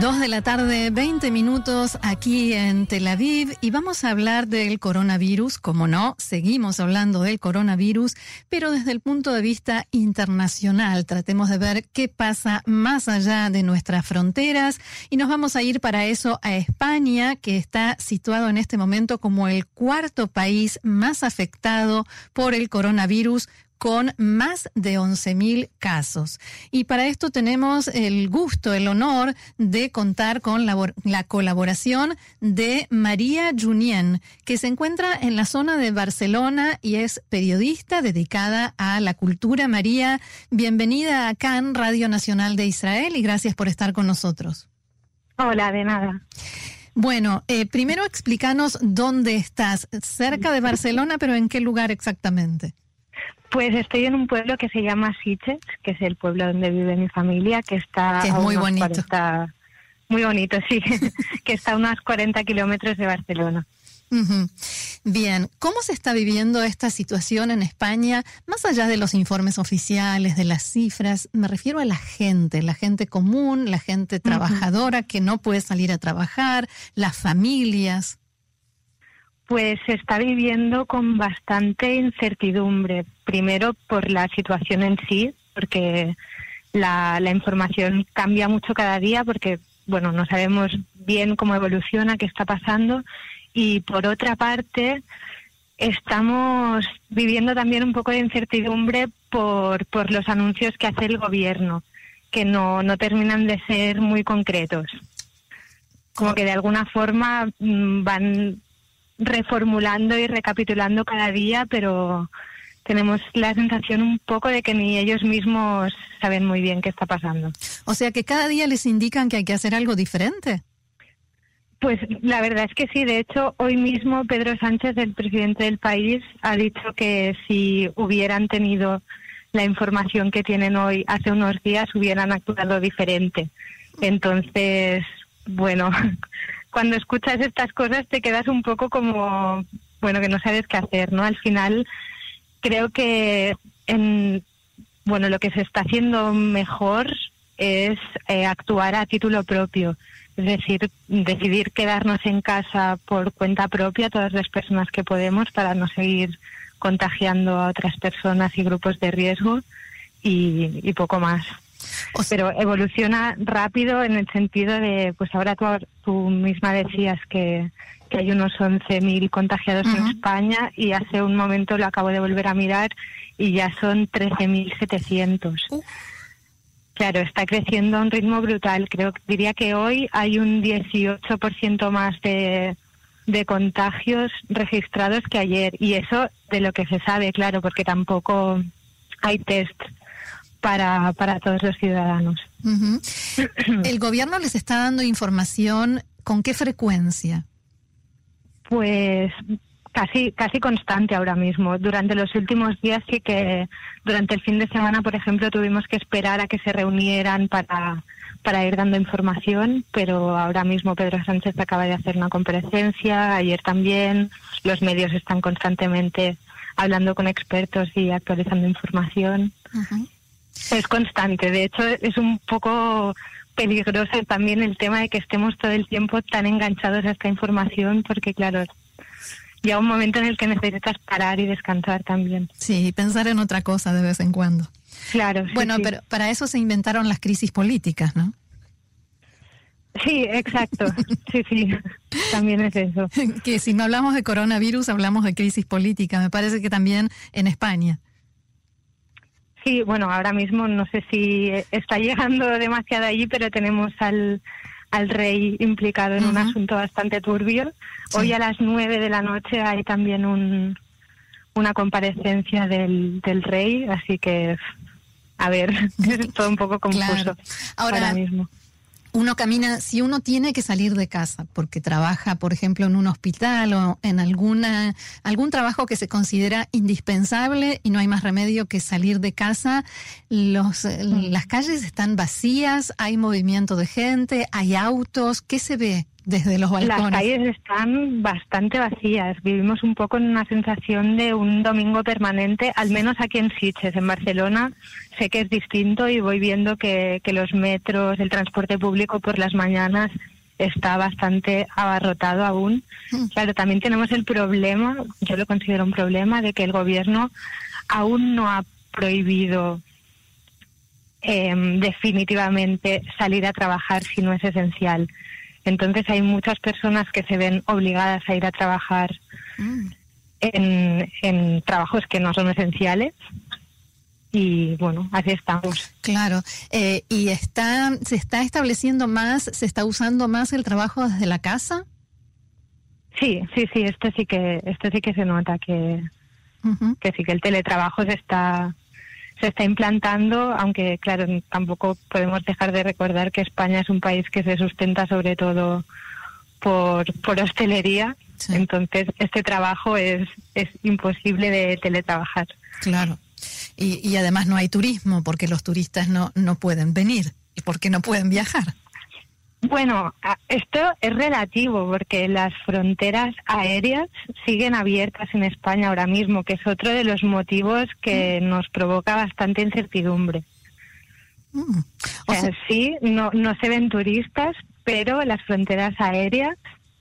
Dos de la tarde, 20 minutos aquí en Tel Aviv y vamos a hablar del coronavirus, como no, seguimos hablando del coronavirus, pero desde el punto de vista internacional. Tratemos de ver qué pasa más allá de nuestras fronteras y nos vamos a ir para eso a España, que está situado en este momento como el cuarto país más afectado por el coronavirus con más de 11.000 casos. Y para esto tenemos el gusto, el honor de contar con la, colaboración de María Junien, que se encuentra en la zona de Barcelona y es periodista dedicada a la cultura. María, bienvenida a CAN, Radio Nacional de Israel, y gracias por estar con nosotros. Hola, de nada. Bueno, eh, primero explícanos dónde estás, cerca de Barcelona, pero en qué lugar exactamente. Pues estoy en un pueblo que se llama Sitges, que es el pueblo donde vive mi familia, que está... Que es muy bonito. muy bonito, sí, que está a unos 40 kilómetros de Barcelona. Bien, ¿cómo se está viviendo esta situación en España? Más allá de los informes oficiales, de las cifras, me refiero a la gente, la gente común, la gente trabajadora que no puede salir a trabajar, las familias. Pues se está viviendo con bastante incertidumbre. Primero por la situación en sí, porque la, información cambia mucho cada día, porque bueno, no sabemos bien cómo evoluciona, qué está pasando. Y por otra parte, estamos viviendo también un poco de incertidumbre por, por los anuncios que hace el gobierno, que no, no terminan de ser muy concretos. Como que de alguna forma mm, van reformulando y recapitulando cada día, pero tenemos la sensación un poco de que ni ellos mismos saben muy bien qué está pasando. O sea que cada día les indican que hay que hacer algo diferente. Pues la verdad es que sí. De hecho, hoy mismo Pedro Sánchez, el presidente del país, ha dicho que si hubieran tenido la información que tienen hoy hace unos días, hubieran actuado diferente. Entonces, bueno, cuando escuchas estas cosas te quedas un poco como, bueno, que no sabes qué hacer, ¿no? Al final creo que en, bueno, lo que se está haciendo mejor es eh, actuar a título propio, es decir, decidir quedarnos en casa por cuenta propia todas las personas que podemos para no seguir contagiando a otras personas y grupos de riesgo y poco más pero evoluciona rápido en el sentido de, pues ahora tú, misma decías que, hay unos 11.000 contagiados en España y hace un momento lo acabo de volver a mirar y ya son 13.700. Claro, está creciendo a un ritmo brutal. Creo diría que hoy hay un 18% más de, de contagios registrados que ayer y eso de lo que se sabe, claro, porque tampoco hay test para, para todos los ciudadanos. ¿El gobierno les está dando información con qué frecuencia? Pues casi casi constante ahora mismo. Durante los últimos días sí que durante el fin de semana, por ejemplo, tuvimos que esperar a que se reunieran para para ir dando información, pero ahora mismo Pedro Sánchez acaba de hacer una comparecencia, ayer también, los medios están constantemente hablando con expertos y actualizando información. Es constante. De hecho, es un poco peligroso también el tema de que estemos todo el tiempo tan enganchados a esta información, porque claro, llega un momento en el que necesitas parar y descansar también. Sí, y pensar en otra cosa de vez en cuando. Claro. bueno, pero para eso se inventaron las crisis políticas, ¿no? Sí, exacto. Sí, sí, también es eso. que si no hablamos de coronavirus, hablamos de crisis política. Me parece que también en España. Sí, bueno, ahora mismo no sé si está llegando demasiado allí, pero tenemos al, al rey implicado en un asunto bastante turbio. Hoy a las nueve de la noche hay también un, una comparecencia del, del rey, así que a ver, es todo un poco confuso ahora mismo uno camina, si uno tiene que salir de casa porque trabaja, por ejemplo, en un hospital o en alguna, algún trabajo que se considera indispensable y no hay más remedio que salir de casa, los, eh, mm. las calles están vacías, hay movimiento de gente, hay autos, ¿qué se ve? Desde los balcones. Las calles están bastante vacías. Vivimos un poco en una sensación de un domingo permanente, al menos aquí en Sitges, en Barcelona. Sé que es distinto y voy viendo que, que los metros, el transporte público por las mañanas está bastante abarrotado aún. Mm. Claro, también tenemos el problema, yo lo considero un problema, de que el gobierno aún no ha prohibido em, definitivamente salir a trabajar si no es esencial. Entonces hay muchas personas que se ven obligadas a ir a trabajar mm. en, en trabajos que no son esenciales y bueno, así estamos. Claro, eh, ¿y está, se está estableciendo más, se está usando más el trabajo desde la casa? Sí, sí, sí, esto sí que, esto sí que se nota que, que sí que el teletrabajo se está se está implantando, aunque claro, tampoco podemos dejar de recordar que España es un país que se sustenta sobre todo por, por hostelería, entonces este trabajo es, es imposible de teletrabajar. Claro. Y, y además no hay turismo porque los turistas no, no pueden venir y porque no pueden viajar. Bueno, esto es relativo porque las fronteras aéreas siguen abiertas en España ahora mismo, que es otro de los motivos que mm. nos provoca bastante incertidumbre. Mm. O sea, sí, no, no se ven turistas, pero las fronteras aéreas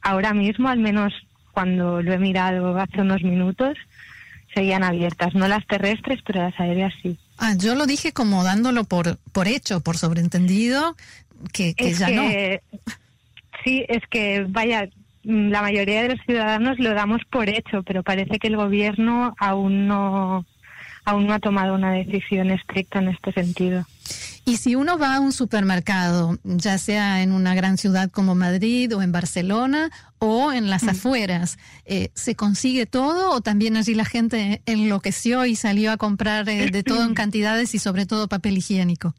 ahora mismo, al menos cuando lo he mirado hace unos minutos, seguían abiertas. No las terrestres, pero las aéreas sí. Ah, yo lo dije como dándolo por, por hecho, por sobreentendido, que, ya no. Sí, es que, vaya, la mayoría de los ciudadanos lo damos por hecho, pero parece que el gobierno aún no, aún no ha tomado una decisión estricta en este sentido. Y si uno va a un supermercado, ya sea en una gran ciudad como Madrid o en Barcelona o en las mm. afueras, eh, ¿se consigue todo o también allí la gente enloqueció y salió a comprar eh, de todo en cantidades y sobre todo papel higiénico?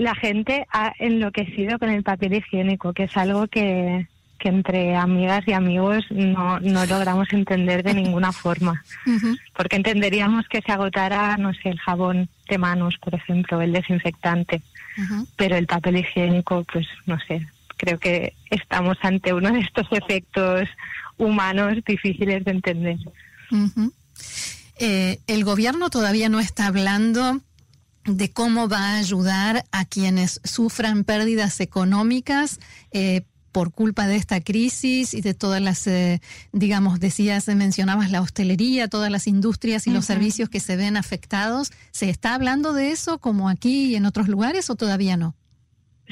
La gente ha enloquecido con el papel higiénico, que es algo que, que entre amigas y amigos no, no logramos entender de ninguna forma. Porque entenderíamos que se agotara, no sé, el jabón de manos, por ejemplo, el desinfectante. Pero el papel higiénico, pues no sé, creo que estamos ante uno de estos efectos humanos difíciles de entender. Eh, el gobierno todavía no está hablando de cómo va a ayudar a quienes sufran pérdidas económicas eh, por culpa de esta crisis y de todas las, eh, digamos, decías, mencionabas la hostelería, todas las industrias y los servicios que se ven afectados. ¿Se está hablando de eso como aquí y en otros lugares o todavía no?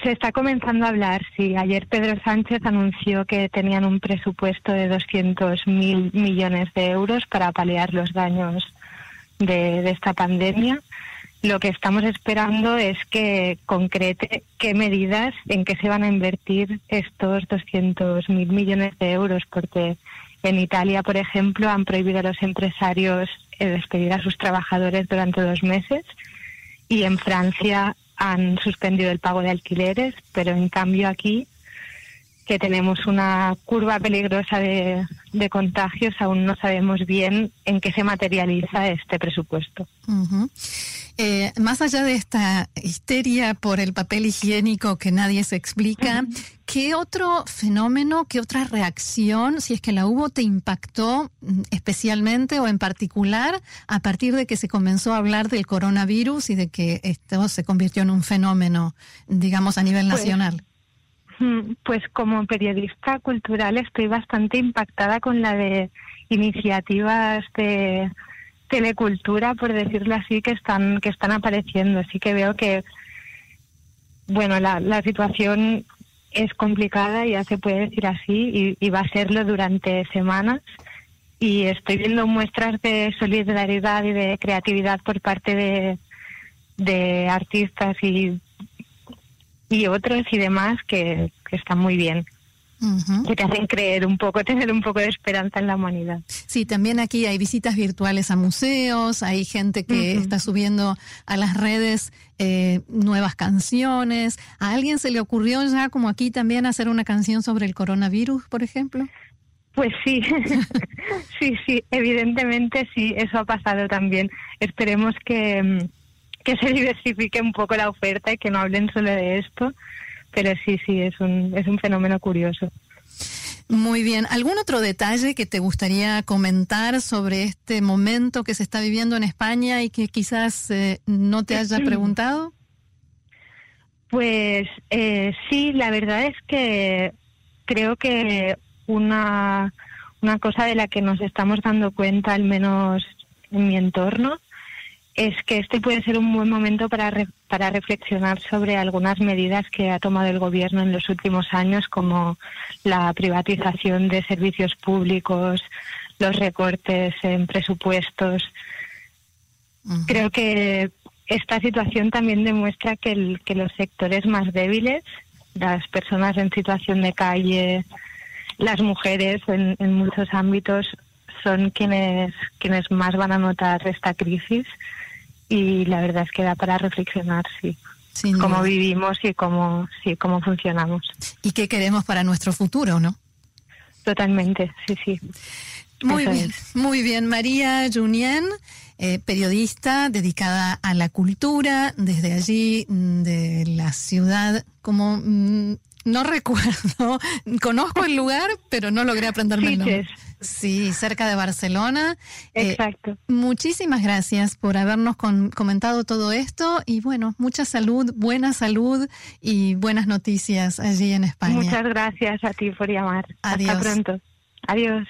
Se está comenzando a hablar, sí. Ayer Pedro Sánchez anunció que tenían un presupuesto de 200.000 millones de euros para paliar los daños de, de esta pandemia lo que estamos esperando es que concrete qué medidas, en qué se van a invertir estos 200.000 millones de euros, porque en Italia, por ejemplo, han prohibido a los empresarios eh, despedir a sus trabajadores durante dos meses y en Francia han suspendido el pago de alquileres, pero en cambio aquí que tenemos una curva peligrosa de, contagios, aún no sabemos bien en qué se materializa este presupuesto. Eh, más allá de esta histeria por el papel higiénico que nadie se explica, ¿qué otro fenómeno, qué otra reacción, si es que la hubo, te impactó mm, especialmente o en particular a partir de que se comenzó a hablar del coronavirus y de que esto se convirtió en un fenómeno, digamos, a nivel pues, nacional? Mm, pues como periodista cultural estoy bastante impactada con la de iniciativas de telecultura, por decirlo así, que están que están apareciendo. Así que veo que bueno, la, la situación es complicada, ya se puede decir así, y, y va a serlo durante semanas. Y estoy viendo muestras de solidaridad y de creatividad por parte de, de artistas y y otros y demás que, están muy bien. que te hacen creer un poco, tener un poco de esperanza en la humanidad. Sí, también aquí hay visitas virtuales a museos, hay gente que está subiendo a las redes eh, nuevas canciones. ¿A alguien se le ocurrió ya, como aquí también, hacer una canción sobre el coronavirus, por ejemplo? Pues sí, sí, sí, evidentemente sí, eso ha pasado también. Esperemos que mm, que se diversifique un poco la oferta y que no hablen solo de esto, pero sí, sí, es un, es un fenómeno curioso. Muy bien. ¿Algún otro detalle que te gustaría comentar sobre este momento que se está viviendo en España y que quizás eh, no te haya preguntado? Pues eh, sí, la verdad es que creo que una, una cosa de la que nos estamos dando cuenta, al menos en mi entorno, es que este puede ser un buen momento para, para reflexionar sobre algunas medidas que ha tomado el Gobierno en los últimos años, como la privatización de servicios públicos, los recortes en presupuestos. Creo que esta situación también demuestra que, el, que los sectores más débiles, las personas en situación de calle, las mujeres en, en muchos ámbitos, son quienes, quienes más van a notar esta crisis y la verdad es que da para reflexionar, sí. cómo vivimos y cómo, sí, cómo funcionamos. Y qué queremos para nuestro futuro, ¿no? Totalmente, sí, sí. Muy bien, muy bien. María Junien, eh, periodista dedicada a la cultura, desde allí, mm, de la ciudad, como mm, no recuerdo, conozco el lugar, pero no logré aprenderme el nombre. Sí, cerca de Barcelona. Eh, Exacto. muchísimas gracias por habernos comentado todo esto y bueno, mucha salud, buena salud y buenas noticias allí en España. Muchas gracias a ti por llamar. Adiós. Hasta pronto. Adiós.